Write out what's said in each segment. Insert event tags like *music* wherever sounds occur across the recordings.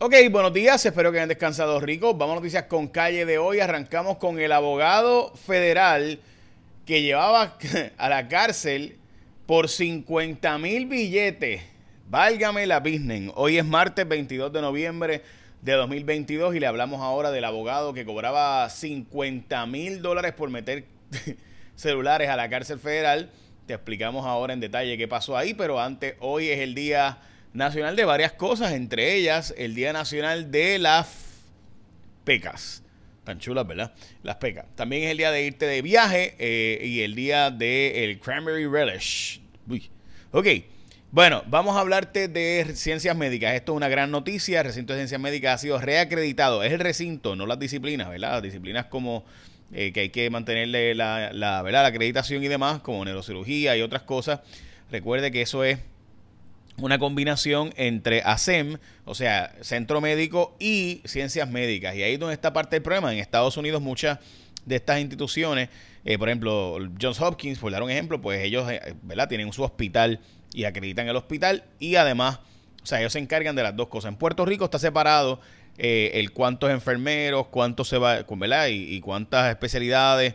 Ok, buenos días, espero que hayan descansado ricos. Vamos a noticias con calle de hoy. Arrancamos con el abogado federal que llevaba *laughs* a la cárcel por 50 mil billetes. Válgame la business. Hoy es martes 22 de noviembre de 2022 y le hablamos ahora del abogado que cobraba 50 mil dólares por meter *laughs* celulares a la cárcel federal. Te explicamos ahora en detalle qué pasó ahí, pero antes, hoy es el día nacional de varias cosas, entre ellas el Día Nacional de las Pecas. Tan chulas, ¿verdad? Las pecas. También es el día de irte de viaje eh, y el día del el Cranberry Relish. Uy. Ok. Bueno, vamos a hablarte de ciencias médicas. Esto es una gran noticia. El recinto de ciencias médicas ha sido reacreditado. Es el recinto, no las disciplinas, ¿verdad? Las disciplinas como eh, que hay que mantenerle la, la, ¿verdad? la acreditación y demás, como neurocirugía y otras cosas. Recuerde que eso es una combinación entre ASEM, o sea, centro médico y ciencias médicas. Y ahí es donde está parte del problema. En Estados Unidos muchas de estas instituciones, eh, por ejemplo, Johns Hopkins, por dar un ejemplo, pues ellos, eh, ¿verdad? Tienen su hospital y acreditan el hospital y además, o sea, ellos se encargan de las dos cosas. En Puerto Rico está separado eh, el cuántos enfermeros, cuántos se va, ¿verdad? Y, y cuántas especialidades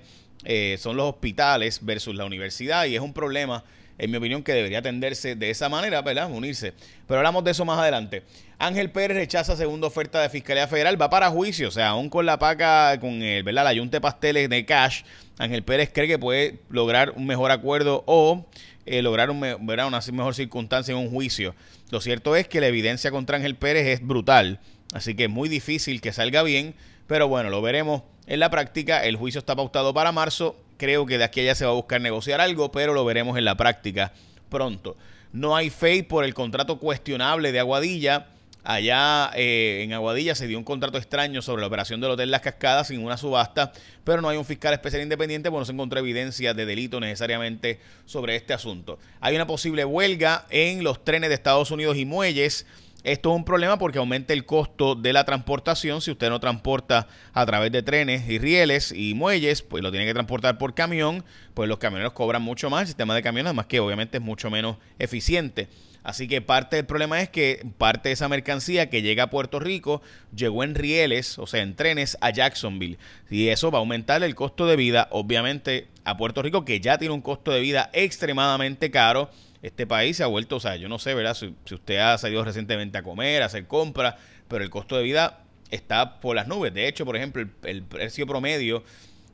son los hospitales versus la universidad y es un problema en mi opinión, que debería atenderse de esa manera, ¿verdad? Unirse. Pero hablamos de eso más adelante. Ángel Pérez rechaza segunda oferta de Fiscalía Federal, va para juicio, o sea, aún con la paca, con el, ¿verdad? La yunta de pasteles de cash, Ángel Pérez cree que puede lograr un mejor acuerdo o eh, lograr una mejor circunstancia en un juicio. Lo cierto es que la evidencia contra Ángel Pérez es brutal, así que es muy difícil que salga bien, pero bueno, lo veremos en la práctica. El juicio está pautado para marzo Creo que de aquí a allá se va a buscar negociar algo, pero lo veremos en la práctica pronto. No hay fe por el contrato cuestionable de Aguadilla. Allá eh, en Aguadilla se dio un contrato extraño sobre la operación del Hotel Las Cascadas sin una subasta, pero no hay un fiscal especial independiente, porque no se encontró evidencia de delito necesariamente sobre este asunto. Hay una posible huelga en los trenes de Estados Unidos y muelles. Esto es un problema porque aumenta el costo de la transportación. Si usted no transporta a través de trenes y rieles y muelles, pues lo tiene que transportar por camión, pues los camioneros cobran mucho más. El sistema de camiones, además que obviamente es mucho menos eficiente. Así que parte del problema es que parte de esa mercancía que llega a Puerto Rico llegó en rieles, o sea, en trenes a Jacksonville. Y eso va a aumentar el costo de vida, obviamente, a Puerto Rico, que ya tiene un costo de vida extremadamente caro este país se ha vuelto, o sea, yo no sé, ¿verdad? Si, usted ha salido recientemente a comer, a hacer compras, pero el costo de vida está por las nubes. De hecho, por ejemplo, el, precio promedio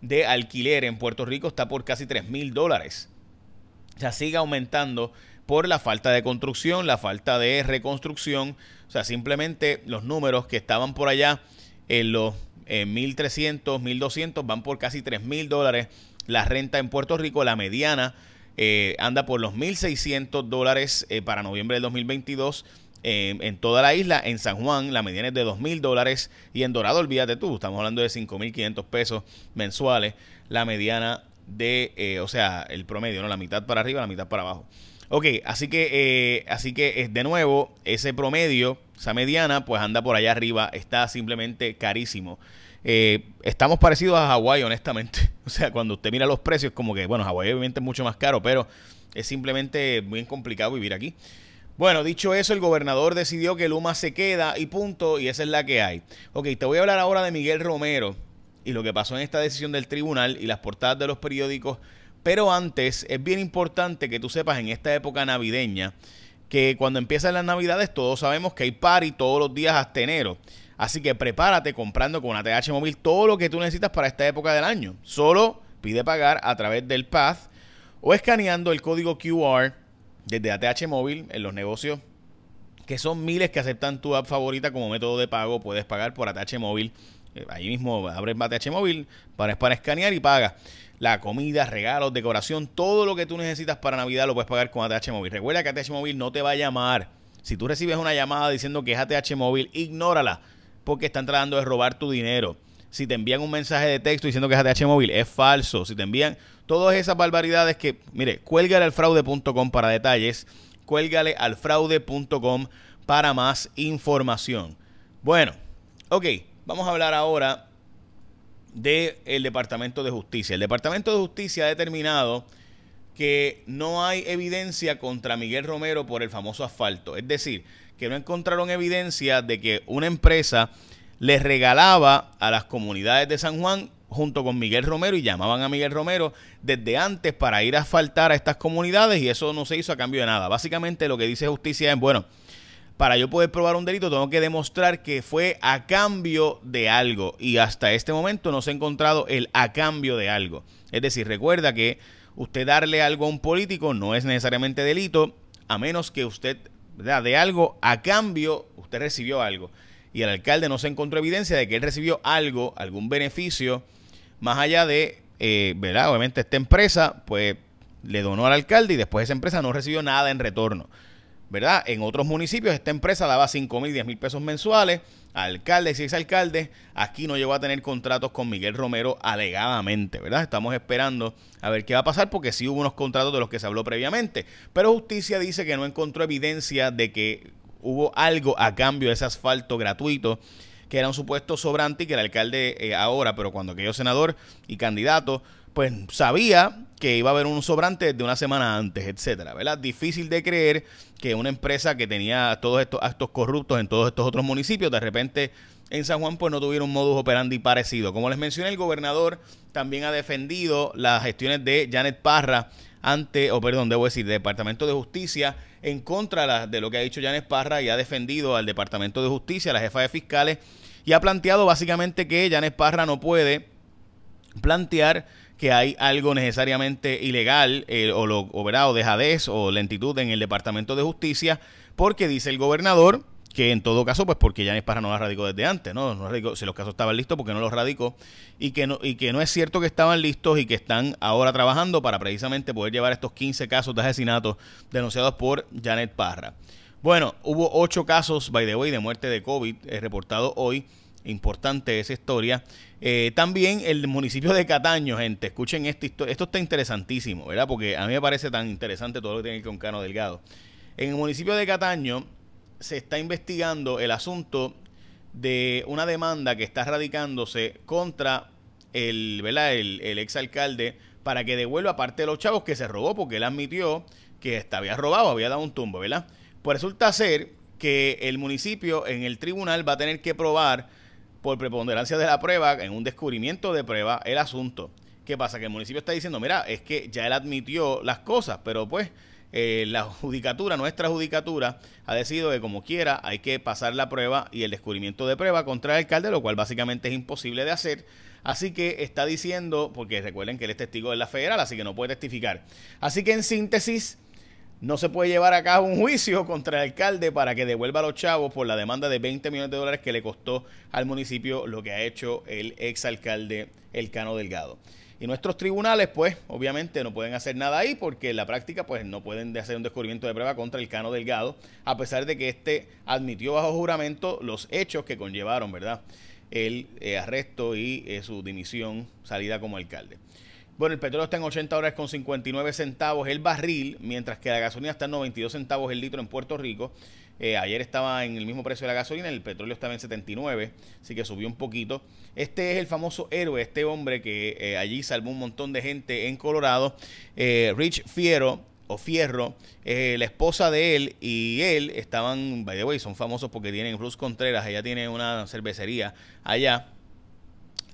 de alquiler en Puerto Rico está por casi 3 mil dólares. O sea, sigue aumentando por la falta de construcción, la falta de reconstrucción. O sea, simplemente los números que estaban por allá en los 1.300, 1.200 van por casi 3 mil dólares. La renta en Puerto Rico, la mediana eh, anda por los 1.600 dólares eh, para noviembre del 2022. Eh, en toda la isla, en San Juan, la mediana es de 2.000 dólares y en Dorado, olvídate tú, estamos hablando de 5.500 pesos mensuales, la mediana de, o sea, el promedio, ¿no? La mitad para arriba, la mitad para abajo. Ok, así que, así que de nuevo, ese promedio, esa mediana, pues anda por allá arriba, está simplemente carísimo. Eh, estamos parecidos a Hawái, honestamente. *laughs* O sea, cuando usted mira los precios, como que, bueno, Hawái obviamente es mucho más caro, pero es simplemente muy complicado vivir aquí. Bueno, dicho eso, el gobernador decidió que Luma se queda y punto, y esa es la que hay. Ok, te voy a hablar ahora de Miguel Romero y lo que pasó en esta decisión del tribunal y las portadas de los periódicos. Pero antes, es bien importante que tú sepas en esta época navideña que cuando empiezan las navidades todos sabemos que hay party todos los días hasta enero. Así que prepárate comprando con ATH Móvil todo lo que tú necesitas para esta época del año. Solo pide pagar a través del Path o escaneando el código QR desde ATH Móvil en los negocios que son miles que aceptan tu app favorita como método de pago. Puedes pagar por ATH Móvil. Eh, ahí mismo abres ATH Móvil para, para escanear y paga. La comida, regalos, decoración, todo lo que tú necesitas para Navidad lo puedes pagar con ATH Móvil. Recuerda que ATH Móvil no te va a llamar. Si tú recibes una llamada diciendo que es ATH Móvil, ignórala porque están tratando de robar tu dinero. Si te envían un mensaje de texto diciendo que es ATH móvil, es falso. Si te envían todas esas barbaridades que, mire, cuélgale al fraude.com para detalles, cuélgale al fraude.com para más información. Bueno, ok, vamos a hablar ahora del Departamento de Justicia. El Departamento de Justicia ha determinado que no hay evidencia contra Miguel Romero por el famoso asfalto. Es decir, que no encontraron evidencia de que una empresa le regalaba a las comunidades de San Juan junto con Miguel Romero y llamaban a Miguel Romero desde antes para ir a asfaltar a estas comunidades y eso no se hizo a cambio de nada. Básicamente lo que dice justicia es, bueno, para yo poder probar un delito tengo que demostrar que fue a cambio de algo y hasta este momento no se ha encontrado el a cambio de algo. Es decir, recuerda que usted darle algo a un político no es necesariamente delito, a menos que usted de algo a cambio, usted recibió algo. Y el alcalde no se encontró evidencia de que él recibió algo, algún beneficio, más allá de, eh, ¿verdad? Obviamente esta empresa, pues le donó al alcalde y después esa empresa no recibió nada en retorno. ¿Verdad? En otros municipios esta empresa daba 5 mil, 10 mil pesos mensuales alcaldes y exalcaldes. Aquí no llegó a tener contratos con Miguel Romero alegadamente, ¿verdad? Estamos esperando a ver qué va a pasar porque sí hubo unos contratos de los que se habló previamente. Pero justicia dice que no encontró evidencia de que hubo algo a cambio de ese asfalto gratuito que era un supuesto sobrante y que el alcalde eh, ahora, pero cuando aquello senador y candidato, pues sabía que iba a haber un sobrante de una semana antes, etcétera, ¿verdad? Difícil de creer que una empresa que tenía todos estos actos corruptos en todos estos otros municipios, de repente en San Juan pues no tuviera un modus operandi parecido. Como les mencioné, el gobernador también ha defendido las gestiones de Janet Parra ante, o perdón, debo decir, Departamento de Justicia en contra de lo que ha dicho Janet Parra y ha defendido al Departamento de Justicia, la jefa de fiscales, y ha planteado básicamente que Janet Parra no puede plantear que hay algo necesariamente ilegal eh, o, lo, o, o dejadez o lentitud en el Departamento de Justicia, porque dice el gobernador que en todo caso, pues porque Yanis Parra no la radicó desde antes, ¿no? no si los casos estaban listos, porque no los radicó, y que no, y que no es cierto que estaban listos y que están ahora trabajando para precisamente poder llevar estos 15 casos de asesinatos denunciados por Janet Parra. Bueno, hubo 8 casos, by the way, de muerte de COVID eh, reportados hoy Importante esa historia. Eh, también el municipio de Cataño, gente, escuchen historia. Esto está interesantísimo, ¿verdad? Porque a mí me parece tan interesante todo lo que tiene que ver con Cano Delgado. En el municipio de Cataño se está investigando el asunto de una demanda que está radicándose contra el, ¿verdad? el, exalcalde para que devuelva parte de los chavos que se robó porque él admitió que había robado, había dado un tumbo, ¿verdad? Pues resulta ser que el municipio en el tribunal va a tener que probar por preponderancia de la prueba, en un descubrimiento de prueba, el asunto. ¿Qué pasa? Que el municipio está diciendo, mira, es que ya él admitió las cosas, pero pues eh, la judicatura, nuestra judicatura, ha decidido que como quiera hay que pasar la prueba y el descubrimiento de prueba contra el alcalde, lo cual básicamente es imposible de hacer. Así que está diciendo, porque recuerden que él es testigo de la federal, así que no puede testificar. Así que en síntesis, no se puede llevar a cabo un juicio contra el alcalde para que devuelva a los chavos por la demanda de 20 millones de dólares que le costó al municipio lo que ha hecho el exalcalde Elcano Delgado. Y nuestros tribunales, pues, obviamente no pueden hacer nada ahí porque en la práctica, pues, no pueden hacer un descubrimiento de prueba contra el Cano Delgado, a pesar de que éste admitió bajo juramento los hechos que conllevaron, ¿verdad? El eh, arresto y eh, su dimisión, salida como alcalde. Bueno, el petróleo está en 80 dólares con 59 centavos el barril, mientras que la gasolina está en 92 centavos el litro en Puerto Rico. Eh, ayer estaba en el mismo precio de la gasolina, el petróleo estaba en 79, así que subió un poquito. Este es el famoso héroe, este hombre que eh, allí salvó un montón de gente en Colorado, eh, Rich Fierro o Fierro, la esposa de él y él estaban, by the way, son famosos porque tienen Ruth Contreras, ella tiene una cervecería allá,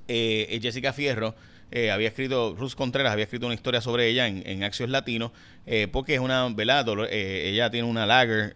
Jessica Fierro eh, había escrito, Ruth Contreras había escrito una historia sobre ella en, en Axios Latino, eh, porque es una, ¿verdad? Eh, ella tiene una lager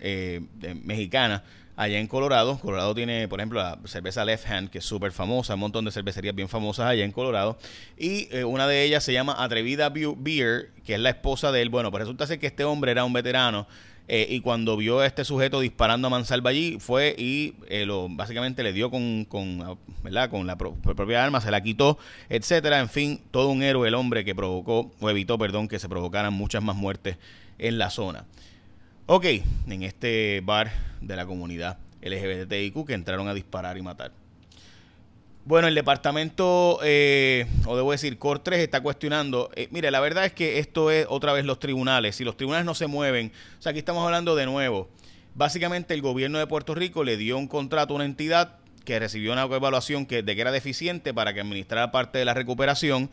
mexicana allá en Colorado. Colorado tiene, por ejemplo, la cerveza Left Hand, que es súper famosa, un montón de cervecerías bien famosas allá en Colorado. Y una de ellas se llama Atrevida Beer, que es la esposa de él. Bueno, pues resulta ser que este hombre era un veterano eh, y cuando vio a este sujeto disparando a mansalva allí, fue y eh, lo, básicamente le dio con, con, ¿verdad? con la propia arma, se la quitó, etcétera. En fin, todo un héroe el hombre que provocó, o evitó, perdón, que se provocaran muchas más muertes en la zona. Ok, en este bar de la comunidad LGBTIQ que entraron a disparar y matar. Bueno, el departamento, eh, o debo decir, COR 3 está cuestionando. Eh, mire, la verdad es que esto es otra vez los tribunales. Si los tribunales no se mueven, o sea, aquí estamos hablando de nuevo. Básicamente, el gobierno de Puerto Rico le dio un contrato a una entidad que recibió una evaluación que, de que era deficiente para que administrara parte de la recuperación.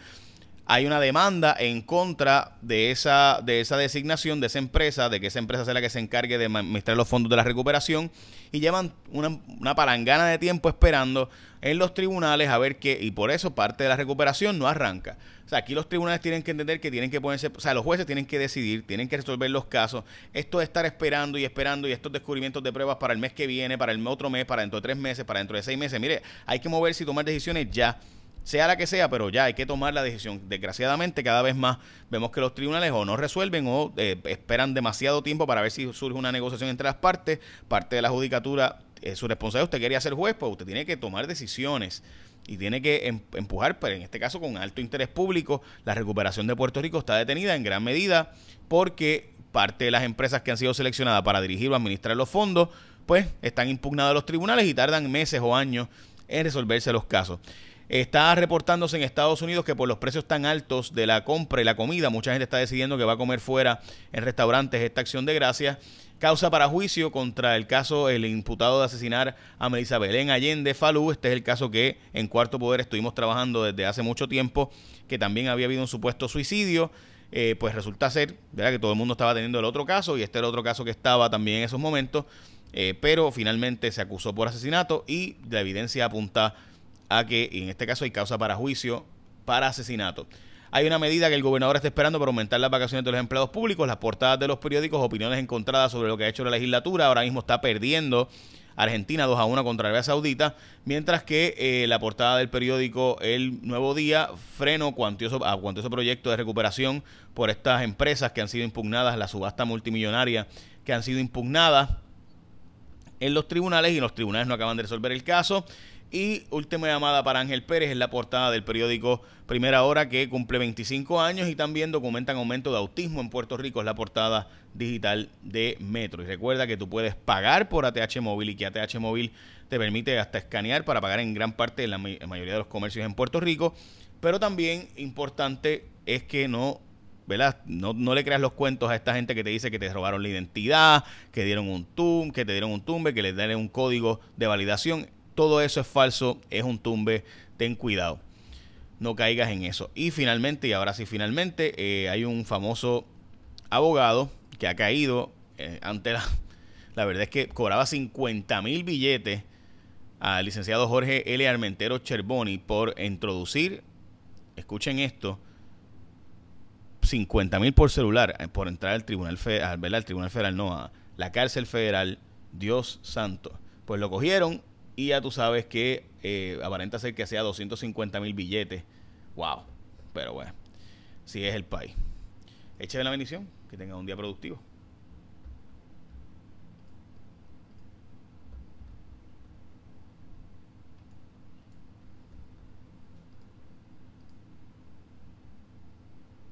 Hay una demanda en contra de esa, de esa designación de esa empresa, de que esa empresa sea la que se encargue de administrar los fondos de la recuperación y llevan una, una palangana de tiempo esperando en los tribunales a ver qué, y por eso parte de la recuperación no arranca. O sea, aquí los tribunales tienen que entender que tienen que ponerse, o sea, los jueces tienen que decidir, tienen que resolver los casos. Esto de estar esperando y esperando y estos descubrimientos de pruebas para el mes que viene, para el otro mes, para dentro de tres meses, para dentro de seis meses, mire, hay que moverse y tomar decisiones ya sea la que sea, pero ya hay que tomar la decisión. Desgraciadamente, cada vez más vemos que los tribunales o no resuelven o eh, esperan demasiado tiempo para ver si surge una negociación entre las partes. Parte de la judicatura es su responsabilidad. Usted quería ser juez, pues usted tiene que tomar decisiones y tiene que em, empujar, pero en este caso con alto interés público, la recuperación de Puerto Rico está detenida en gran medida porque parte de las empresas que han sido seleccionadas para dirigir o administrar los fondos, pues están impugnadas a los tribunales y tardan meses o años en resolverse los casos. Está reportándose en Estados Unidos que por los precios tan altos de la compra y la comida, mucha gente está decidiendo que va a comer fuera en restaurantes esta acción de gracia. Causa para juicio contra el caso, el imputado de asesinar a Melissa Belén Allende Falú. Este es el caso que en Cuarto Poder estuvimos trabajando desde hace mucho tiempo, que también había habido un supuesto suicidio. Eh, pues resulta ser, ¿verdad? Que todo el mundo estaba teniendo el otro caso y este era el otro caso que estaba también en esos momentos. Eh, pero finalmente se acusó por asesinato y la evidencia apunta a que en este caso hay causa para juicio para asesinato. Hay una medida que el gobernador está esperando para aumentar las vacaciones de los empleados públicos, las portadas de los periódicos, opiniones encontradas sobre lo que ha hecho la legislatura. Ahora mismo está perdiendo Argentina 2 a 1 contra Arabia Saudita, mientras que eh, la portada del periódico El Nuevo Día freno cuantioso, a cuantioso proyecto de recuperación por estas empresas que han sido impugnadas, la subasta multimillonaria que han sido impugnadas en los tribunales y los tribunales no acaban de resolver el caso. Y última llamada para Ángel Pérez en la portada del periódico Primera Hora que cumple 25 años y también documentan aumento de autismo en Puerto Rico. Es la portada digital de Metro. Y recuerda que tú puedes pagar por ATH Móvil y que ATH Móvil te permite hasta escanear para pagar en gran parte de la mayoría de los comercios en Puerto Rico. Pero también importante es que no ¿verdad? No, no, le creas los cuentos a esta gente que te dice que te robaron la identidad, que dieron un tum, que te dieron un tumbe, que les den un código de validación. Todo eso es falso, es un tumbe, ten cuidado. No caigas en eso. Y finalmente, y ahora sí finalmente, eh, hay un famoso abogado que ha caído eh, ante la... *laughs* La verdad es que cobraba 50 mil billetes al licenciado Jorge L. Armentero Cherboni por introducir, escuchen esto, 50 mil por celular eh, por entrar al tribunal federal, al tribunal federal, no, a la cárcel federal, Dios santo. Pues lo cogieron, y ya tú sabes que eh, aparenta ser que sea 250 mil billetes. Wow. Pero bueno, si es el país. Échale la bendición. Que tenga un día productivo.